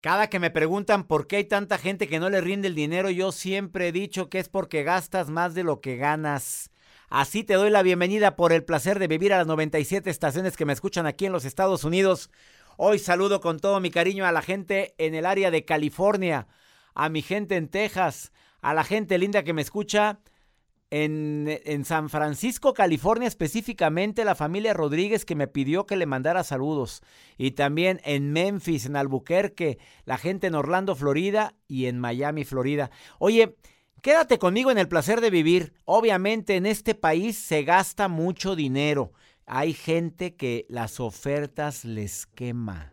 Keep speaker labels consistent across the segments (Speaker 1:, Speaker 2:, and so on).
Speaker 1: Cada que me preguntan por qué hay tanta gente que no le rinde el dinero, yo siempre he dicho que es porque gastas más de lo que ganas. Así te doy la bienvenida por el placer de vivir a las 97 estaciones que me escuchan aquí en los Estados Unidos. Hoy saludo con todo mi cariño a la gente en el área de California, a mi gente en Texas, a la gente linda que me escucha en, San Francisco, California, específicamente la familia Rodríguez que me pidió que le mandara saludos. Y también en Memphis, en Albuquerque, la gente en Orlando, Florida y en Miami, Florida. Oye, quédate conmigo en el placer de vivir. Obviamente en este país se gasta mucho dinero. Hay gente que las ofertas les quema.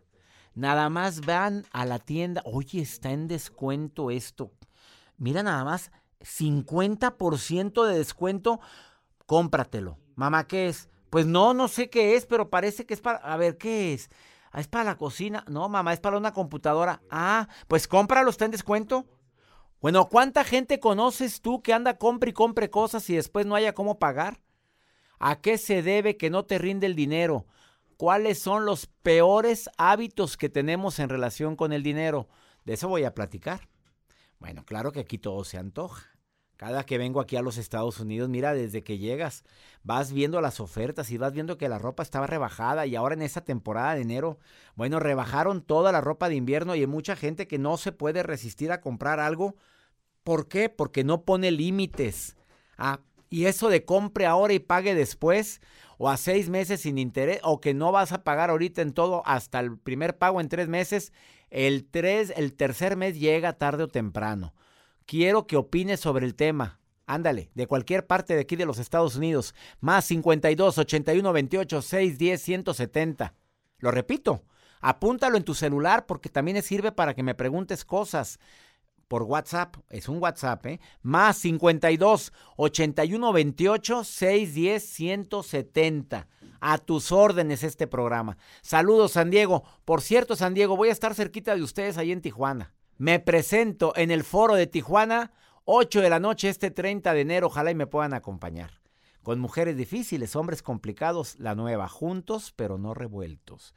Speaker 1: Nada más van a la tienda. Oye, está en descuento esto. Mira nada más 50% de descuento, cómpratelo. Mamá, ¿qué es? Pues no, no sé qué es, pero parece que es para... A ver, ¿qué es? Ah, ¿Es para la cocina? No, mamá, es para una computadora. Ah, pues cómpralo, está en descuento. Bueno, ¿cuánta gente conoces tú que anda compre y compre cosas y después no haya cómo pagar? ¿A qué se debe que no te rinde el dinero? ¿Cuáles son los peores hábitos que tenemos en relación con el dinero? De eso voy a platicar. Bueno, claro que aquí todo se antoja. Cada que vengo aquí a los Estados Unidos, mira, desde que llegas, vas viendo las ofertas y vas viendo que la ropa estaba rebajada y ahora en esta temporada de enero, bueno, rebajaron toda la ropa de invierno y hay mucha gente que no se puede resistir a comprar algo. ¿Por qué? Porque no pone límites. Ah, y eso de compre ahora y pague después, o a seis meses sin interés, o que no vas a pagar ahorita en todo hasta el primer pago en tres meses, el, tres, el tercer mes llega tarde o temprano. Quiero que opines sobre el tema. Ándale, de cualquier parte de aquí de los Estados Unidos. Más 52 81 28 610 170. Lo repito, apúntalo en tu celular porque también sirve para que me preguntes cosas por WhatsApp. Es un WhatsApp, ¿eh? Más 52 81 28 610 170. A tus órdenes este programa. Saludos, San Diego. Por cierto, San Diego, voy a estar cerquita de ustedes ahí en Tijuana. Me presento en el foro de Tijuana, 8 de la noche este 30 de enero. Ojalá y me puedan acompañar. Con mujeres difíciles, hombres complicados, la nueva, juntos pero no revueltos.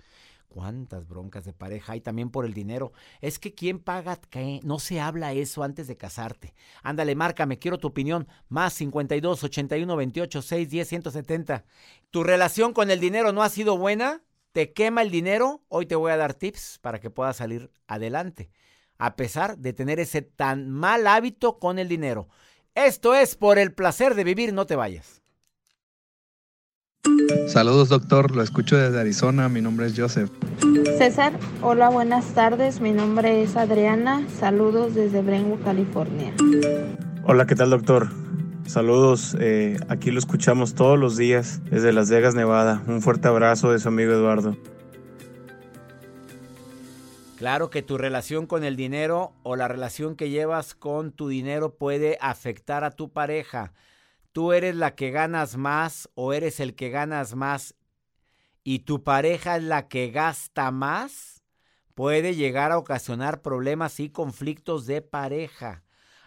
Speaker 1: ¿Cuántas broncas de pareja hay también por el dinero? Es que ¿quién paga qué? No se habla eso antes de casarte. Ándale, márcame, quiero tu opinión. Más 52 81 28 6 10 170. ¿Tu relación con el dinero no ha sido buena? ¿Te quema el dinero? Hoy te voy a dar tips para que puedas salir adelante, a pesar de tener ese tan mal hábito con el dinero. Esto es por el placer de vivir, no te vayas.
Speaker 2: Saludos doctor, lo escucho desde Arizona, mi nombre es Joseph.
Speaker 3: César, hola, buenas tardes, mi nombre es Adriana, saludos desde Brentwood, California.
Speaker 4: Hola, ¿qué tal doctor? Saludos, eh, aquí lo escuchamos todos los días desde Las Vegas, Nevada. Un fuerte abrazo de su amigo Eduardo.
Speaker 1: Claro que tu relación con el dinero o la relación que llevas con tu dinero puede afectar a tu pareja tú eres la que ganas más o eres el que ganas más y tu pareja es la que gasta más, puede llegar a ocasionar problemas y conflictos de pareja.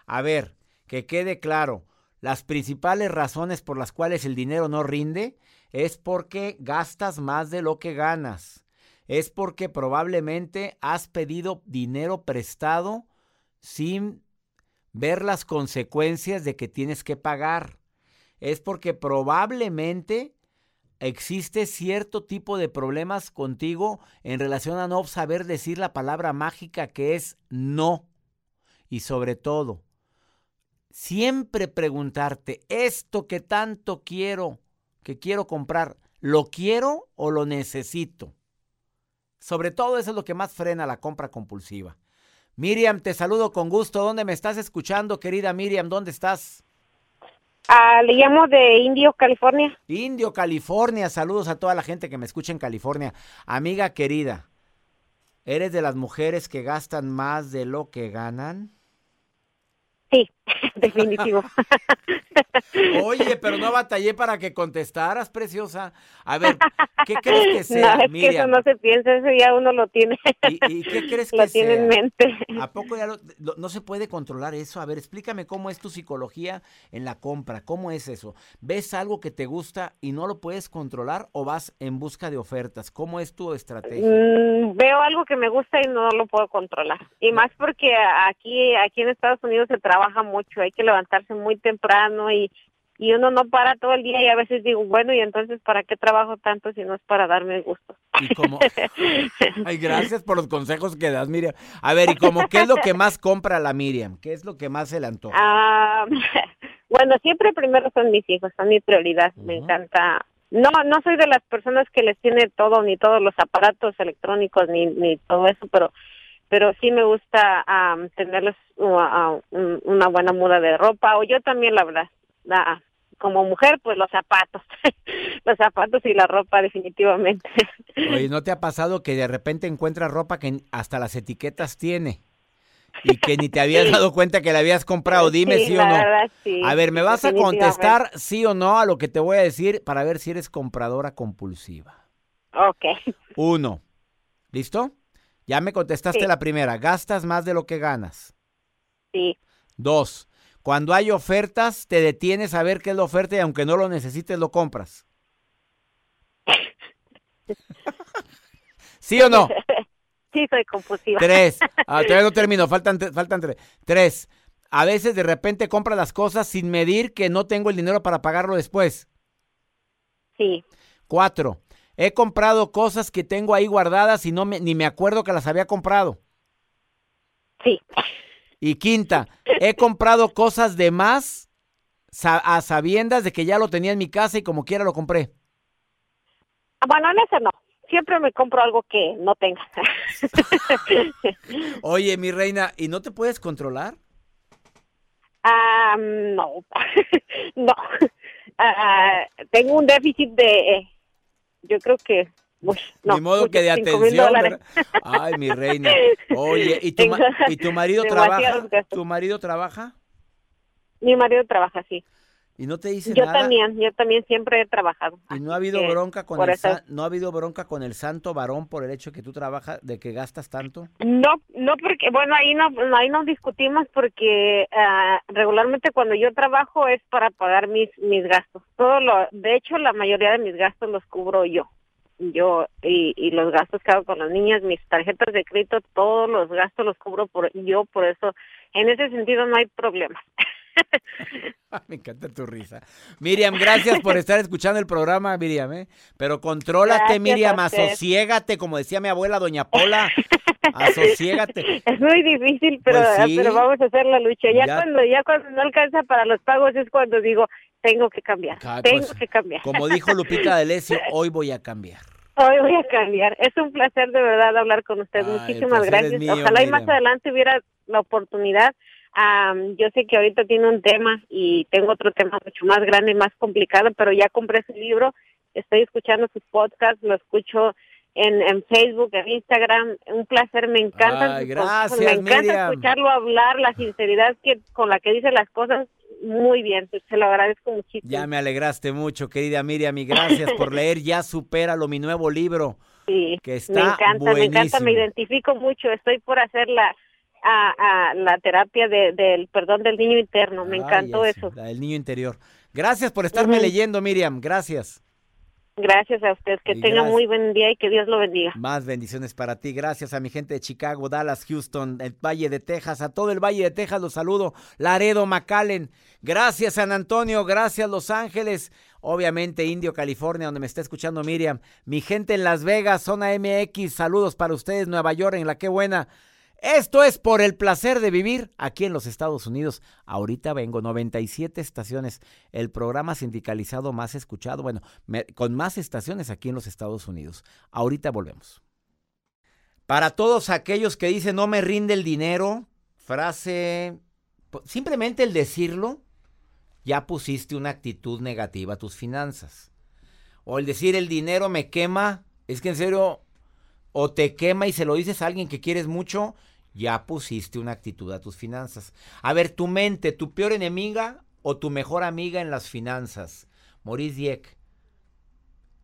Speaker 1: A ver, que quede claro, las principales razones por las cuales el dinero no rinde es porque gastas más de lo que ganas. Es porque probablemente has pedido dinero prestado sin ver las consecuencias de que tienes que pagar es porque probablemente existe cierto tipo de problemas contigo en relación a no saber decir la palabra mágica que es no. Y sobre todo, siempre preguntarte, esto que tanto quiero, que quiero comprar, ¿lo quiero o lo necesito? Sobre todo eso es lo que más frena la compra compulsiva. Miriam, te saludo con gusto. ¿Dónde me estás escuchando, querida Miriam? ¿Dónde estás?
Speaker 5: Ah, le llamo de Indio, California.
Speaker 1: Indio, California. Saludos a toda la gente que me escucha en California. Amiga querida, ¿eres de las mujeres que gastan más de lo que ganan?
Speaker 5: Sí. Definitivo.
Speaker 1: Oye, pero no batallé para que contestaras, preciosa. A ver, ¿qué crees que sea,
Speaker 5: no, es que eso no se piensa, eso ya uno lo tiene.
Speaker 1: ¿Y, y qué crees que
Speaker 5: lo tiene en mente.
Speaker 1: ¿A poco ya lo- lo- no se puede controlar eso? A ver, explícame cómo es tu psicología en la compra. ¿Cómo es eso? ¿Ves algo que te gusta y no lo puedes controlar o vas en busca de ofertas? ¿Cómo es tu estrategia?
Speaker 5: Mm, veo algo que me gusta y no lo puedo controlar. Y más porque aquí aquí en Estados Unidos se trabaja mucho, hay que levantarse muy temprano y y uno no para todo el día y a veces digo, bueno, y entonces ¿para qué trabajo tanto si no es para darme gusto?
Speaker 1: Y como... Ay, gracias por los consejos que das, Miriam. A ver, ¿y como qué es lo que más compra la Miriam? ¿Qué es lo que más se le antoja?
Speaker 5: Ah, bueno, siempre primero son mis hijos, son mi prioridad. Me encanta. No, no soy de las personas que les tiene todo, ni todos los aparatos electrónicos, ni, ni todo eso, pero pero sí me gusta am, tenerles uh, un- una buena muda de ropa, o yo también, la verdad. la- como mujer, pues los zapatos, los zapatos y la ropa definitivamente.
Speaker 1: Oye, ¿no te ha pasado que de repente encuentras ropa que hasta las etiquetas tiene? Y que ni te habías dado cuenta que la habías comprado. Dime sí, o no.
Speaker 5: verdad, sí,
Speaker 1: A ver, ¿me vas a contestar sí o no a lo que te voy a decir para ver si eres compradora compulsiva?
Speaker 5: Ok.
Speaker 1: Uno. ¿Listo? Ya me contestaste
Speaker 5: Sí.
Speaker 1: la primera. ¿Gastas más de lo que ganas?
Speaker 5: Sí.
Speaker 1: Dos. Cuando hay ofertas, te detienes a ver qué es la oferta y aunque no lo necesites, lo compras. ¿Sí o no?
Speaker 5: Sí, soy compulsiva.
Speaker 1: Tres. Ah, todavía no termino, faltan, faltan tres. Tres. A veces de repente compras las cosas sin medir que no tengo el dinero para pagarlo después.
Speaker 5: Sí.
Speaker 1: Cuatro. He comprado cosas que tengo ahí guardadas y no me- ni me acuerdo que las había comprado.
Speaker 5: Sí.
Speaker 1: Y quinta, he comprado cosas de más a sabiendas de que ya lo tenía en mi casa y como quiera lo compré.
Speaker 5: Ah, Bueno, en eso no. Siempre me compro algo que no tenga.
Speaker 1: Oye, mi reina, ¿y no te puedes controlar?
Speaker 5: Ah, no. no. Ah, tengo un déficit de. Yo creo que. uy, no,
Speaker 1: Ni modo que de atención. Ay, mi reina. Oye, ¿y tu, ma- ¿y tu marido trabaja? ¿Tu marido trabaja?
Speaker 5: Mi marido trabaja así.
Speaker 1: ¿Y no te dice
Speaker 5: Yo
Speaker 1: nada?
Speaker 5: también, yo también siempre he trabajado.
Speaker 1: ¿Y no ha habido bronca con el
Speaker 5: eso-
Speaker 1: san- no ha habido bronca con el santo varón por el hecho que tú trabajas, de que gastas tanto?
Speaker 5: No, no porque, bueno, ahí no, ahí no discutimos porque ah, regularmente cuando yo trabajo es para pagar mis, mis gastos. Todo lo, de hecho, la mayoría de mis gastos los cubro yo. Yo, y, y los gastos que hago con las niñas, mis tarjetas de crédito, todos los gastos los cubro por yo, por eso, en ese sentido no hay problema.
Speaker 1: Me encanta tu risa. Miriam, gracias por estar escuchando el programa, Miriam, ¿eh? Pero contrólate,
Speaker 5: Gracias
Speaker 1: Miriam,
Speaker 5: a usted.
Speaker 1: asosiégate, como decía mi abuela, doña Pola, asosiégate.
Speaker 5: Es muy difícil, pero,
Speaker 1: Pues sí.
Speaker 5: pero vamos a hacer la lucha. Ya,
Speaker 1: Ya.
Speaker 5: cuando ya cuando no alcanza para los pagos es cuando digo, tengo que cambiar,
Speaker 1: Ah,
Speaker 5: tengo
Speaker 1: pues,
Speaker 5: que cambiar.
Speaker 1: Como dijo Lupita D'Alessio, hoy voy a cambiar.
Speaker 5: Hoy voy a cambiar. Es un placer de verdad hablar con usted.
Speaker 1: El
Speaker 5: Muchísimas gracias.
Speaker 1: mío,
Speaker 5: Ojalá y más
Speaker 1: Miriam.
Speaker 5: adelante hubiera la oportunidad. Am, yo sé que ahorita tiene un tema y tengo otro tema mucho más grande y más complicado, pero ya compré su libro, estoy escuchando sus podcasts, lo escucho en, en Facebook, en Instagram. Un placer, me
Speaker 1: Ay,
Speaker 5: consejos,
Speaker 1: gracias,
Speaker 5: me encanta
Speaker 1: Miriam.
Speaker 5: escucharlo hablar, la sinceridad que con la que dice las cosas. Muy bien, se lo agradezco muchísimo.
Speaker 1: Ya me alegraste mucho, querida Miriam, y gracias por leer Ya Supéralo, mi nuevo libro.
Speaker 5: Sí,
Speaker 1: que
Speaker 5: me encanta, me encanta, me identifico mucho. Estoy por hacer la, a, a, la terapia de, del perdón del niño interno. Me encantó eso.
Speaker 1: la del niño interior. Gracias por estarme leyendo, Miriam. Gracias.
Speaker 5: Gracias a usted. Que
Speaker 1: Y
Speaker 5: tenga
Speaker 1: gracias.
Speaker 5: muy buen día y que Dios lo bendiga.
Speaker 1: Más bendiciones para ti. Gracias a mi gente de Chicago, Dallas, Houston, el Valle de Texas, a todo el Valle de Texas los saludo. Laredo, McAllen. Gracias San Antonio, gracias Los Ángeles. Obviamente Indio, California, donde me está escuchando Miriam. Mi gente en Las Vegas, zona MX. Saludos para ustedes, Nueva York, en la que buena. Esto es por el placer de vivir aquí en los Estados Unidos. Ahorita vengo, 97 estaciones, el programa sindicalizado más escuchado, bueno, con más estaciones aquí en los Estados Unidos. Ahorita volvemos. Para todos aquellos que dicen no me rinde el dinero, frase, simplemente el decirlo, ya pusiste una actitud negativa a tus finanzas. O el decir el dinero me quema, es que en serio, o te quema y se lo dices a alguien que quieres mucho, ya pusiste una actitud a tus finanzas. A ver, tu mente, tu peor enemiga o tu mejor amiga en las finanzas. Maurice Dieck,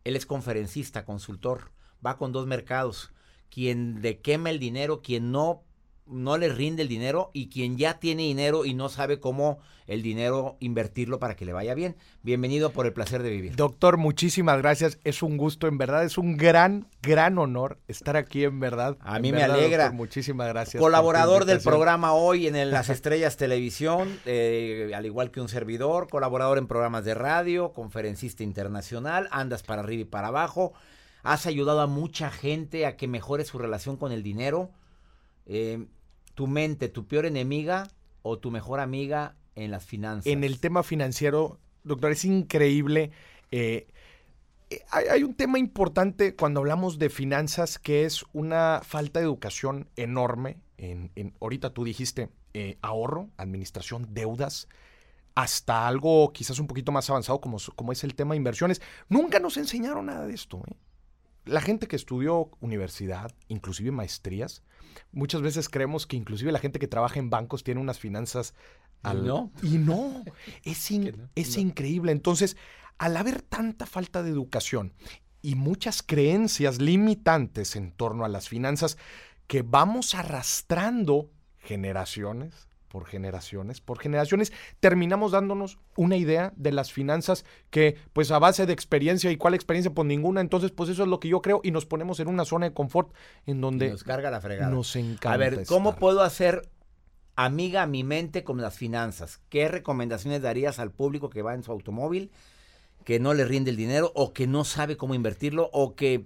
Speaker 1: él es conferencista, consultor, va con dos mercados. Quien le quema el dinero, quien no no le rinde el dinero y quien ya tiene dinero y no sabe cómo el dinero invertirlo para que le vaya bien. Bienvenido por el placer de vivir.
Speaker 6: Doctor, muchísimas gracias. Es un gusto, en verdad, es un gran, gran honor estar aquí, en verdad.
Speaker 1: A mí me alegra.
Speaker 6: doctor, muchísimas gracias.
Speaker 1: Colaborador del programa hoy en el Las Estrellas Televisión, eh, al igual que un servidor, colaborador en programas de radio, conferencista internacional, andas para arriba y para abajo. Has ayudado a mucha gente a que mejore su relación con el dinero. Eh, tu mente, tu peor enemiga o tu mejor amiga en las finanzas.
Speaker 6: En el tema financiero, doctor, es increíble. eh, eh, hay, hay un tema importante cuando hablamos de finanzas que es una falta de educación enorme. En, en- ahorita tú dijiste eh, ahorro, administración, deudas, hasta algo quizás un poquito más avanzado como, como es el tema de inversiones. Nunca nos enseñaron nada de esto. ¿eh? La gente que estudió universidad, inclusive maestrías, muchas veces creemos que inclusive la gente que trabaja en bancos tiene unas finanzas
Speaker 1: ¿Y no?
Speaker 6: y no, es, in-
Speaker 1: Que no,
Speaker 6: es
Speaker 1: no.
Speaker 6: increíble. Entonces, al haber tanta falta de educación y muchas creencias limitantes en torno a las finanzas que vamos arrastrando generaciones por generaciones, por generaciones, terminamos dándonos una idea de las finanzas que, pues a base de experiencia, ¿y cuál experiencia? Pues ninguna, entonces, pues eso es lo que yo creo y nos ponemos en una zona de confort en
Speaker 1: Y
Speaker 6: donde
Speaker 1: nos carga la fregada.
Speaker 6: nos encanta.
Speaker 1: A ver, ¿cómo
Speaker 6: estar.
Speaker 1: puedo hacer amiga a mi mente con las finanzas? ¿Qué recomendaciones darías al público que va en su automóvil, que no le rinde el dinero o que no sabe cómo invertirlo o que,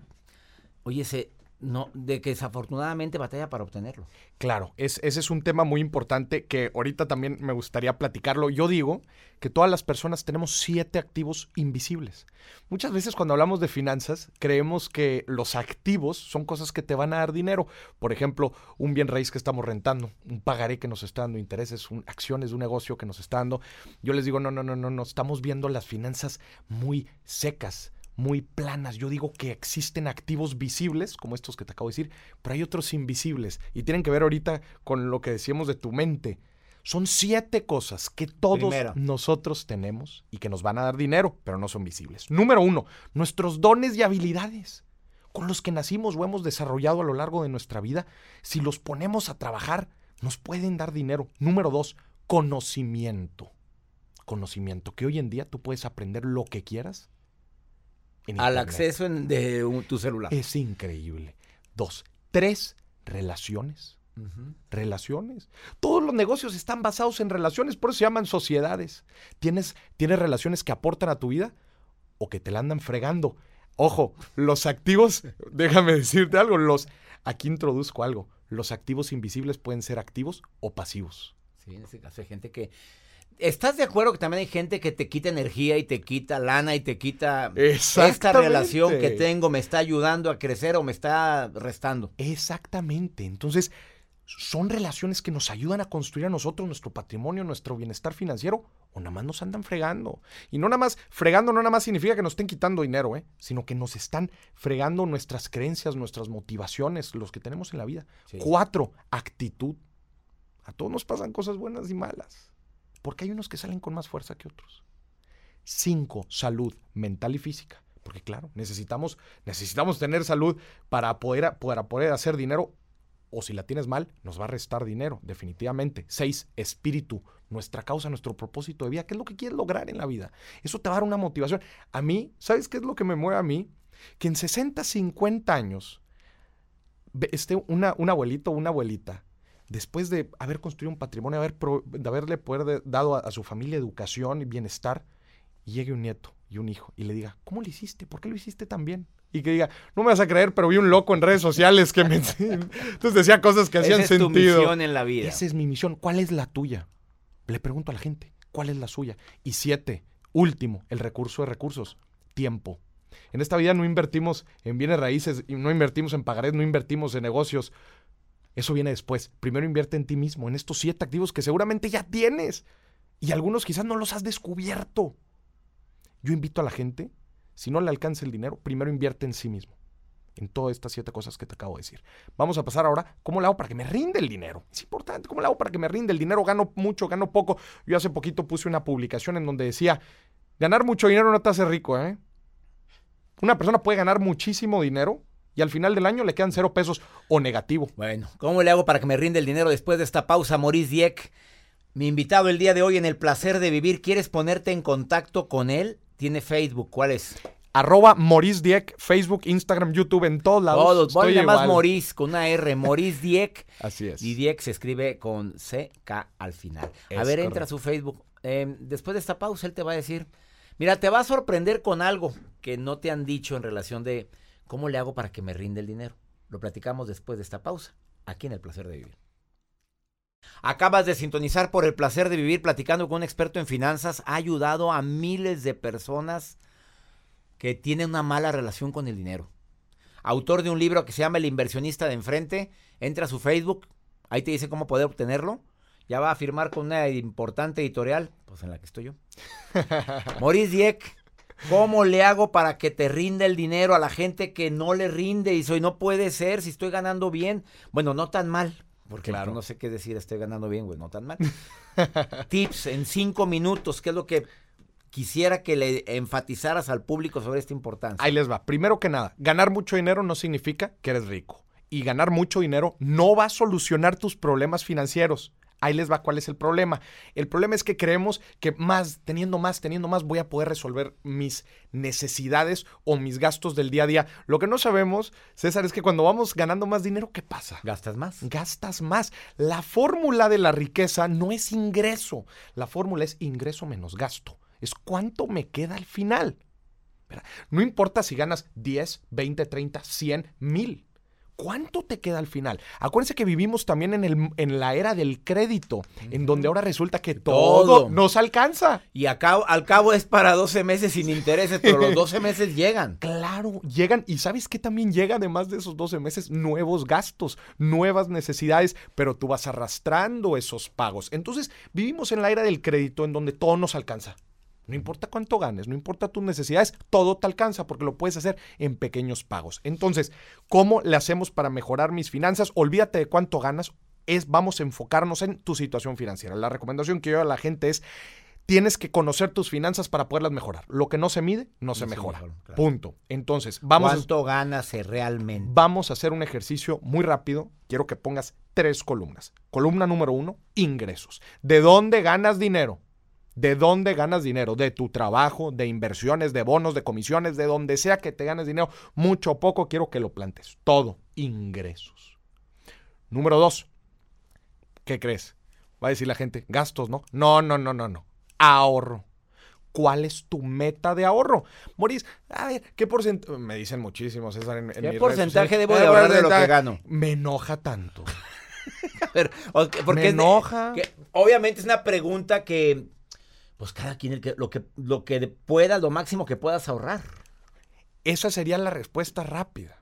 Speaker 1: oye, se, no, de que desafortunadamente batalla para obtenerlo?
Speaker 6: Claro, es, ese es un tema muy importante que ahorita también me gustaría platicarlo. Yo digo que todas las personas tenemos siete activos invisibles. Muchas veces cuando hablamos de finanzas creemos que los activos son cosas que te van a dar dinero. Por ejemplo, un bien raíz que estamos rentando, un pagaré que nos está dando intereses, un- acciones de un negocio que nos está dando. Yo les digo, no, no, no, no, no, estamos viendo las finanzas muy secas muy planas. Yo digo que existen activos visibles, como estos que te acabo de decir, pero hay otros invisibles. Y tienen que ver ahorita con lo que decíamos de tu mente. Son siete cosas que todos
Speaker 1: Primero.
Speaker 6: nosotros tenemos y que nos van a dar dinero, pero no son visibles. Número uno, nuestros dones y habilidades con los que nacimos o hemos desarrollado a lo largo de nuestra vida, si los ponemos a trabajar, nos pueden dar dinero. Número dos, conocimiento. Conocimiento, que hoy en día tú puedes aprender lo que quieras.
Speaker 1: Al acceso en- de un- tu celular.
Speaker 6: Es increíble. Dos, tres, relaciones. Relaciones. Todos los negocios están basados en relaciones, por eso se llaman sociedades. ¿Tienes, ¿Tienes relaciones que aportan a tu vida o que te la andan fregando? Ojo, los activos, déjame decirte algo, los, aquí introduzco algo. Los activos invisibles pueden ser activos o pasivos.
Speaker 1: Sí, en ese caso hay gente que... ¿Estás de acuerdo que también hay gente que te quita energía y te quita lana y te quita... Esta relación que tengo me está ayudando a crecer o me está restando?
Speaker 6: Exactamente. Entonces, son relaciones que nos ayudan a construir a nosotros nuestro patrimonio, nuestro bienestar financiero, o nada más nos andan fregando. Y no nada más, fregando no nada más significa que nos estén quitando dinero, ¿eh? sino que nos están fregando nuestras creencias, nuestras motivaciones, los que tenemos en la vida.
Speaker 1: Sí.
Speaker 6: Cuatro, actitud. A todos nos pasan cosas buenas y malas, porque hay unos que salen con más fuerza que otros. Cinco, salud mental y física. Porque claro, necesitamos, necesitamos tener salud para poder, para poder hacer dinero. O si la tienes mal, nos va a restar dinero, definitivamente. Seis, espíritu, nuestra causa, nuestro propósito de vida. ¿Qué es lo que quieres lograr en la vida? Eso te va a dar una motivación. A mí, ¿sabes qué es lo que me mueve a mí? Que en 60, 50 años, esté una, un abuelito o una abuelita, después de haber construido un patrimonio, haber pro- de haberle poder de- dado a, a su familia educación y bienestar, llegue un nieto y un hijo y le diga, ¿cómo lo hiciste? ¿Por qué lo hiciste tan bien? Y que diga, no me vas a creer, pero vi un loco en redes sociales que me... Entonces decía cosas que hacían
Speaker 1: Esa es tu
Speaker 6: sentido.
Speaker 1: misión en la vida.
Speaker 6: Esa es mi misión. ¿Cuál es la tuya? Le pregunto a la gente, ¿cuál es la suya? Y siete, último, el recurso de recursos, tiempo. En esta vida no invertimos en bienes raíces, no invertimos en pagarés, no invertimos en negocios. Eso viene después. Primero invierte en ti mismo, en estos siete activos que seguramente ya tienes. Y algunos quizás no los has descubierto. Yo invito a la gente, si no le alcanza el dinero, primero invierte en sí mismo. en todas estas siete cosas que te acabo de decir. Vamos a pasar ahora, ¿cómo le hago para que me rinde el dinero? Es importante, ¿cómo le hago para que me rinde el dinero? Gano mucho, gano poco. Yo hace poquito puse una publicación en donde decía, ganar mucho dinero no te hace rico, ¿eh? Una persona puede ganar muchísimo dinero y al final del año le quedan cero pesos o negativo.
Speaker 1: Bueno, ¿cómo le hago para que me rinde el dinero después de esta pausa, Maurice Dieck? Mi invitado el día de hoy en El Placer de Vivir, ¿quieres ponerte en contacto con él? Tiene Facebook, ¿cuál es?
Speaker 6: Arroba Maurice Dieck, Facebook, Instagram, YouTube, en todos lados.
Speaker 1: Todos, voy
Speaker 6: Estoy
Speaker 1: a más. Maurice con una R, Maurice Dieck.
Speaker 6: Así es.
Speaker 1: Y Dieck se escribe con CK al final. a ver, entra a su Facebook. Eh, después de esta pausa, él te va a decir, mira, te va a sorprender con algo que no te han dicho en relación de cómo le hago para que me rinde el dinero. Lo platicamos después de esta pausa, aquí en El Placer de Vivir. Acabas de sintonizar por El Placer de Vivir platicando con un experto en finanzas. Ha ayudado a miles de personas que tienen una mala relación con el dinero. Autor de un libro que se llama El inversionista de enfrente. Entra a su Facebook, ahí te dice cómo poder obtenerlo. Ya va a firmar con una importante editorial, pues en la que estoy yo. Maurice Dieck, ¿cómo le hago para que te rinda el dinero a la gente que no le rinde? Y soy, no puede ser si estoy ganando bien. Bueno, no tan mal. Porque
Speaker 6: Claro.
Speaker 1: pues, no sé qué decir, estoy ganando bien, güey, no tan mal. Tips en cinco minutos, ¿qué es lo que quisiera que le enfatizaras al público sobre esta importancia?
Speaker 6: Ahí les va. Primero que nada, ganar mucho dinero no significa que eres rico. Y ganar mucho dinero no va a solucionar tus problemas financieros. Ahí les va cuál es el problema. El problema es que creemos que más, teniendo más, teniendo más, voy a poder resolver mis necesidades o mis gastos del día a día. Lo que no sabemos, César, es que cuando vamos ganando más dinero, ¿qué pasa?
Speaker 1: ¿Gastas más?
Speaker 6: Gastas más. La fórmula de la riqueza no es ingreso. La fórmula es ingreso menos gasto. Es cuánto me queda al final. No importa si ganas 10, 20, 30, 100, 1000. ¿Cuánto te queda al final? Acuérdense que vivimos también en, el, en la era del crédito, en donde ahora resulta que todo,
Speaker 1: Todo.
Speaker 6: nos alcanza.
Speaker 1: Y a cabo- al cabo es para 12 meses sin intereses, pero los 12 meses llegan.
Speaker 6: Claro, llegan, y ¿sabes qué también llega además de esos 12 meses? Nuevos gastos, nuevas necesidades, pero tú vas arrastrando esos pagos. Entonces, vivimos en la era del crédito en donde todo nos alcanza. No importa cuánto ganes, no importa tus necesidades, todo te alcanza porque lo puedes hacer en pequeños pagos. Entonces, ¿cómo le hacemos para mejorar mis finanzas? Olvídate de cuánto ganas, es vamos a enfocarnos en tu situación financiera. La recomendación que yo a la gente es tienes que conocer tus finanzas para poderlas mejorar. Lo que no se mide, no, se
Speaker 1: se
Speaker 6: mejora.
Speaker 1: mejora, claro.
Speaker 6: Punto. Entonces, vamos a,
Speaker 1: ¿Cuánto ganas realmente?
Speaker 6: vamos a hacer un ejercicio muy rápido. Quiero que pongas tres columnas. Columna número uno, ingresos. ¿De dónde ganas dinero? ¿De dónde ganas dinero? De tu trabajo, de inversiones, de bonos, de comisiones, de donde sea que te ganes dinero, mucho o poco, quiero que lo plantes. Todo, ingresos. Número dos, ¿qué crees? Va a decir la gente, gastos, ¿no? No, no, no, no, no. Ahorro. ¿Cuál es tu meta de ahorro? Moris, a ver, ¿qué porcentaje? Me dicen muchísimo, César, en, en
Speaker 1: ¿Qué porcentaje debo de
Speaker 6: ¿Qué
Speaker 1: ahorrar de lo que gano?
Speaker 6: Me enoja tanto.
Speaker 1: A ver, porque
Speaker 6: Me
Speaker 1: es de-
Speaker 6: enoja.
Speaker 1: que obviamente es una pregunta que, pues cada quien el que- lo que lo que pueda, lo máximo que puedas ahorrar.
Speaker 6: Esa sería la respuesta rápida.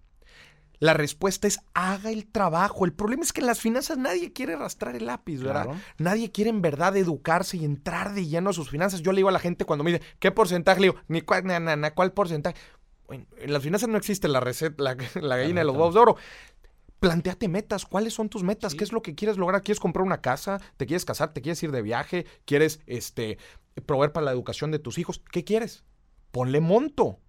Speaker 6: La respuesta es haga el trabajo. El problema es que en las finanzas nadie quiere arrastrar el lápiz, ¿verdad?
Speaker 1: Claro.
Speaker 6: Nadie quiere en verdad educarse y entrar de lleno a sus finanzas. Yo le digo a la gente cuando me dice, ¿qué porcentaje? Le digo, ni cuál, na, na, na, ¿cuál porcentaje? Bueno, en las finanzas no existe la receta, la, la gallina de los huevos de oro. Planteate metas. ¿Cuáles son tus metas? ¿Qué es lo que quieres lograr? ¿Quieres comprar una casa? ¿Te quieres casar? ¿Te quieres ir de viaje? ¿Quieres este, proveer para la educación de tus hijos? ¿Qué quieres? Ponle monto.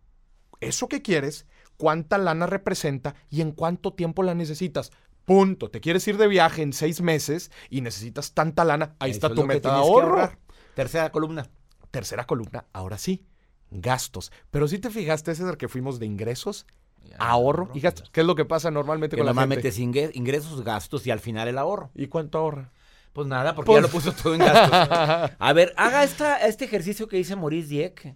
Speaker 6: Eso que quieres, cuánta lana representa y en cuánto tiempo la necesitas. Punto. Te quieres ir de viaje en seis meses y necesitas tanta lana. Ahí
Speaker 1: Eso
Speaker 6: está
Speaker 1: es
Speaker 6: tu meta de ahorro.
Speaker 1: Tercera columna.
Speaker 6: Tercera columna, ahora sí, gastos. Pero si te fijaste, César, que fuimos de ingresos, ahorro y gastos. ¿Qué es lo que pasa normalmente
Speaker 1: Que
Speaker 6: con la gente?
Speaker 1: metes ingue- ingresos, gastos y al final el ahorro.
Speaker 6: ¿Y cuánto ahorra?
Speaker 1: Pues nada, porque
Speaker 6: Pues-
Speaker 1: ya lo puso todo en gastos. A ver, haga esta, este ejercicio que dice Maurice Dieck.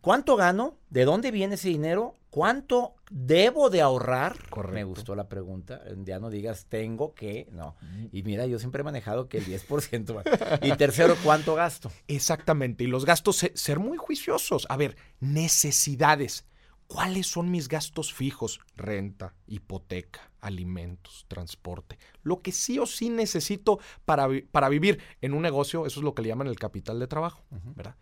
Speaker 1: ¿Cuánto gano? ¿De dónde viene ese dinero? ¿Cuánto debo de ahorrar? Me gustó la pregunta. Ya no digas tengo que, no. Y mira, yo siempre he manejado que el 10%. va. y tercero, ¿cuánto gasto?
Speaker 6: Exactamente. Y los gastos, se- ser muy juiciosos. A ver, necesidades. ¿Cuáles son mis gastos fijos? Renta, hipoteca, alimentos, transporte. Lo que sí o sí necesito para, vi- para vivir en un negocio, eso es lo que le llaman el capital de trabajo, ¿verdad?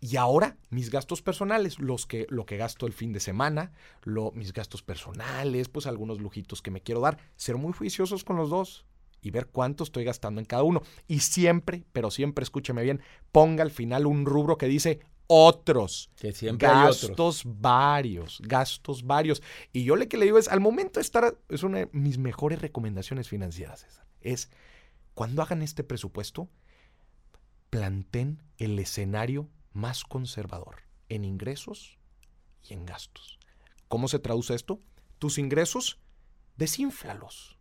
Speaker 6: Y ahora mis gastos personales, los que, lo que gasto el fin de semana, lo, mis gastos personales, pues algunos lujitos que me quiero dar, ser muy juiciosos con los dos y ver cuánto estoy gastando en cada uno. Y siempre, pero siempre escúcheme bien, ponga al final un rubro que dice otros.
Speaker 1: Que siempre hay otros.
Speaker 6: gastos varios, gastos varios. Y yo lo que le digo es, al momento de estar, es una de mis mejores recomendaciones financieras, César, es cuando hagan este presupuesto, planten el escenario más conservador en ingresos y en gastos. ¿Cómo se traduce esto? Tus ingresos, desínflalos.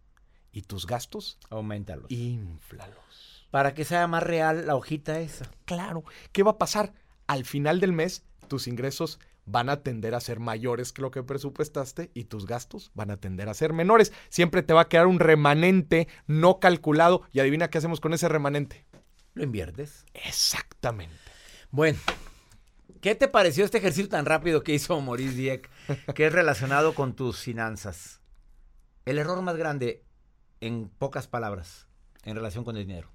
Speaker 6: Y tus gastos,
Speaker 1: Aumentalos.
Speaker 6: inflalos.
Speaker 1: Para que sea más real la hojita esa.
Speaker 6: Claro, ¿qué va a pasar? Al final del mes, tus ingresos van a tender a ser mayores que lo que presupuestaste y tus gastos van a tender a ser menores. Siempre te va a quedar un remanente no calculado y adivina qué hacemos con ese remanente.
Speaker 1: Lo inviertes.
Speaker 6: Exactamente.
Speaker 1: Bueno, ¿qué te pareció este ejercicio tan rápido que hizo Maurice Dieck, que es relacionado con tus finanzas? El error más grande, en pocas palabras, en relación con el dinero.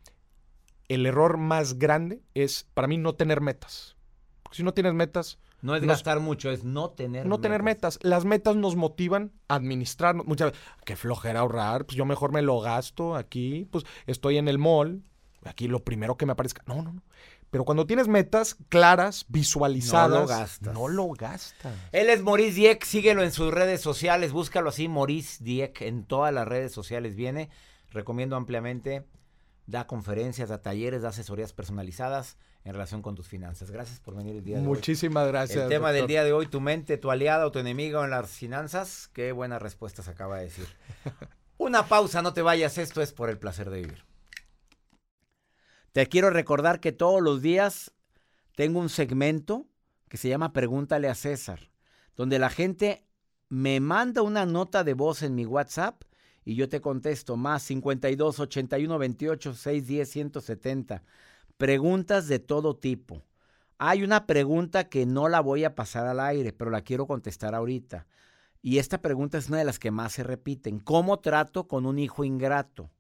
Speaker 6: El error más grande es para mí no tener metas. Porque si no tienes metas,
Speaker 1: No es
Speaker 6: Nos-
Speaker 1: gastar mucho, es no tener
Speaker 6: no tener metas. Las metas nos motivan a administrarnos. Muchas veces, qué flojera ahorrar, pues yo mejor me lo gasto aquí, pues estoy en el mall, aquí lo primero que me aparezca. No, no, no. Pero cuando tienes metas claras, visualizadas,
Speaker 1: gastas.
Speaker 6: No lo gastas.
Speaker 1: Él es Maurice Dieck, síguelo en sus redes sociales, búscalo así, Maurice Dieck, en todas las redes sociales viene. Recomiendo ampliamente, da conferencias, da talleres, da asesorías personalizadas en relación con tus finanzas. Gracias por venir el día de hoy.
Speaker 6: Muchísimas gracias.
Speaker 1: El tema del día de hoy, tu mente, tu aliada o tu enemigo en las finanzas. Qué buenas respuestas acaba de decir. Una pausa, no te vayas. Esto es por el placer de vivir. Te quiero recordar que todos los días tengo un segmento que se llama Pregúntale a César, donde la gente me manda una nota de voz en mi WhatsApp y yo te contesto más 52 81 28 610 170. Preguntas de todo tipo. Hay una pregunta que no la voy a pasar al aire, pero la quiero contestar ahorita. Y esta pregunta es una de las que más se repiten. ¿Cómo trato con un hijo ingrato?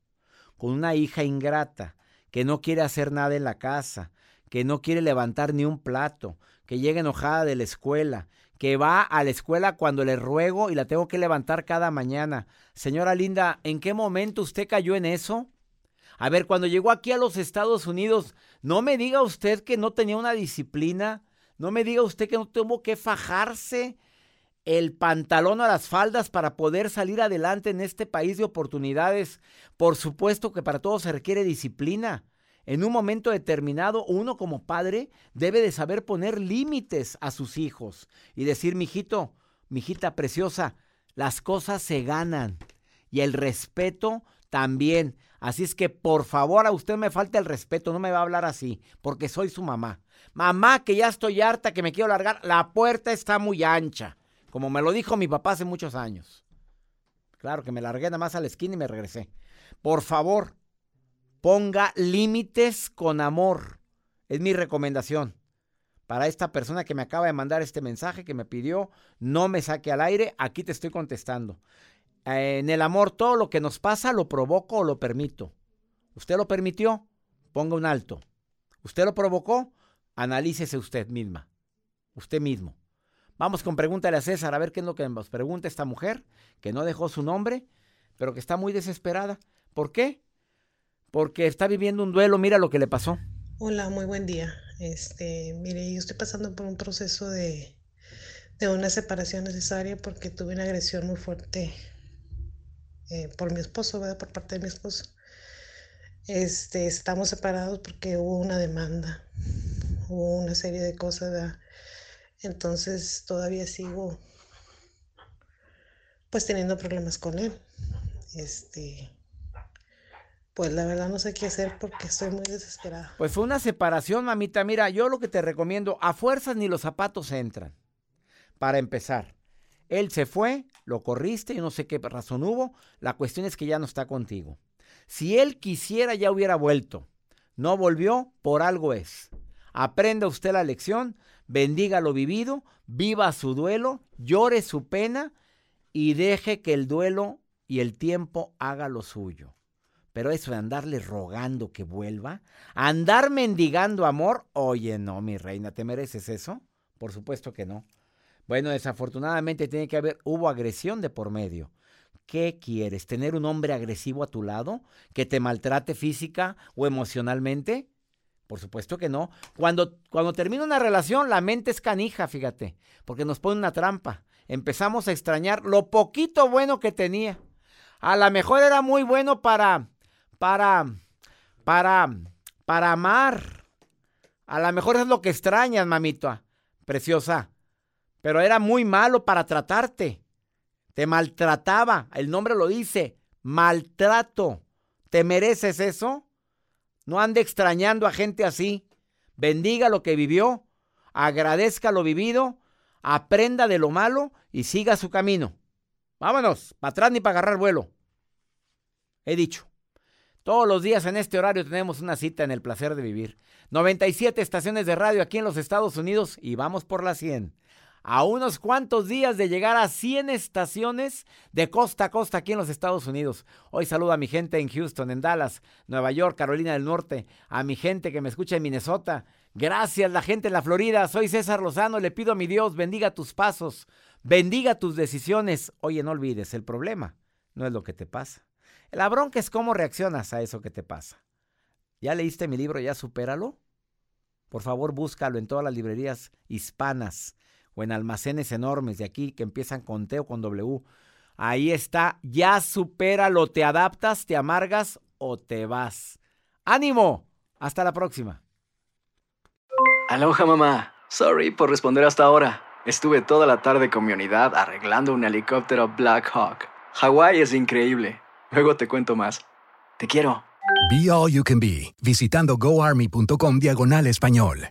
Speaker 1: Con una hija ingrata, que no quiere hacer nada en la casa, que no quiere levantar ni un plato, que llega enojada de la escuela, que va a la escuela cuando le ruego y la tengo que levantar cada mañana. Señora Linda, ¿en qué momento usted cayó en eso? A ver, cuando llegó aquí a los Estados Unidos, no me diga usted que no tenía una disciplina, no me diga usted que no tuvo que fajarse el pantalón a las faldas para poder salir adelante en este país de oportunidades. Por supuesto que para todo se requiere disciplina. En un momento determinado, uno como padre debe de saber poner límites a sus hijos y decir, mijito, mijita preciosa, las cosas se ganan y el respeto también. Así es que por favor a usted me falta el respeto, no me va a hablar así, porque soy su mamá. Mamá, que ya estoy harta, que me quiero largar, la puerta está muy ancha, como me lo dijo mi papá hace muchos años. Claro que me largué nada más a la esquina y me regresé. Por favor, ponga límites con amor. Es mi recomendación. Para esta persona que me acaba de mandar este mensaje, que me pidió, no me saque al aire, aquí te estoy contestando. Eh, en el amor, todo lo que nos pasa lo provoco o lo permito. ¿Usted lo permitió? Ponga un alto. ¿Usted lo provocó? Analícese usted misma. Usted mismo. Vamos con pregúntale a César a ver qué es lo que nos pregunta esta mujer, que no dejó su nombre, pero que está muy desesperada. ¿Por qué? Porque está viviendo un duelo, mira lo que le pasó.
Speaker 7: Hola, muy buen día. Este, mire, yo estoy pasando por un proceso de, de una separación necesaria porque tuve una agresión muy fuerte eh, por mi esposo, ¿verdad? Por parte de mi esposo. Este, estamos separados porque hubo una demanda, hubo una serie de cosas, ¿verdad? Entonces todavía sigo pues teniendo problemas con él. Este, pues la verdad no sé qué hacer porque estoy muy desesperada.
Speaker 1: Pues fue una separación, mamita. Mira, yo lo que te recomiendo, a fuerzas ni los zapatos entran. Para empezar, él se fue, lo corriste, yo no sé qué razón hubo. La cuestión es que ya no está contigo. Si él quisiera, ya hubiera vuelto. No volvió, por algo es. Aprenda usted la lección, bendiga lo vivido, viva su duelo, llore su pena y deje que el duelo y el tiempo haga lo suyo. Pero eso de andarle rogando que vuelva, andar mendigando amor, oye, no, mi reina, ¿te mereces eso? Por supuesto que no. Bueno, desafortunadamente tiene que haber, hubo agresión de por medio. ¿Qué quieres? ¿Tener un hombre agresivo a tu lado que te maltrate física o emocionalmente? Por supuesto que no. Cuando, cuando termina una relación, la mente es canija, fíjate, porque nos pone una trampa. Empezamos a extrañar lo poquito bueno que tenía. A lo mejor era muy bueno para, para, para, para amar. A lo mejor es lo que extrañas, mamita, preciosa. Pero era muy malo para tratarte. Te maltrataba. El nombre lo dice. Maltrato. ¿Te mereces eso? No ande extrañando a gente así. Bendiga lo que vivió. Agradezca lo vivido. Aprenda de lo malo y siga su camino. Vámonos. Para atrás ni para agarrar vuelo. He dicho. Todos los días en este horario tenemos una cita en el placer de vivir. 97 estaciones de radio aquí en los Estados Unidos y vamos por las 100 a unos cuantos días de llegar a 100 estaciones de costa a costa aquí en los Estados Unidos. Hoy saludo a mi gente en Houston, en Dallas, Nueva York, Carolina del Norte, a mi gente que me escucha en Minnesota. Gracias, la gente en la Florida. Soy César Lozano. Le pido a mi Dios, bendiga tus pasos, bendiga tus decisiones. Oye, no olvides, el problema no es lo que te pasa. La bronca es cómo reaccionas a eso que te pasa. ¿Ya leíste mi libro? ¿Ya supéralo? Por favor, búscalo en todas las librerías hispanas o en almacenes enormes de aquí que empiezan con T o con W. Ahí está, ya supéralo, te adaptas, te amargas o te vas. ¡Ánimo! Hasta la próxima.
Speaker 8: Aloha mamá. Sorry por responder hasta ahora. Estuve toda la tarde con mi unidad arreglando un helicóptero Black Hawk. Hawái es increíble. Luego te cuento más. Te quiero.
Speaker 9: Be All You Can Be, visitando goarmy.com diagonal español.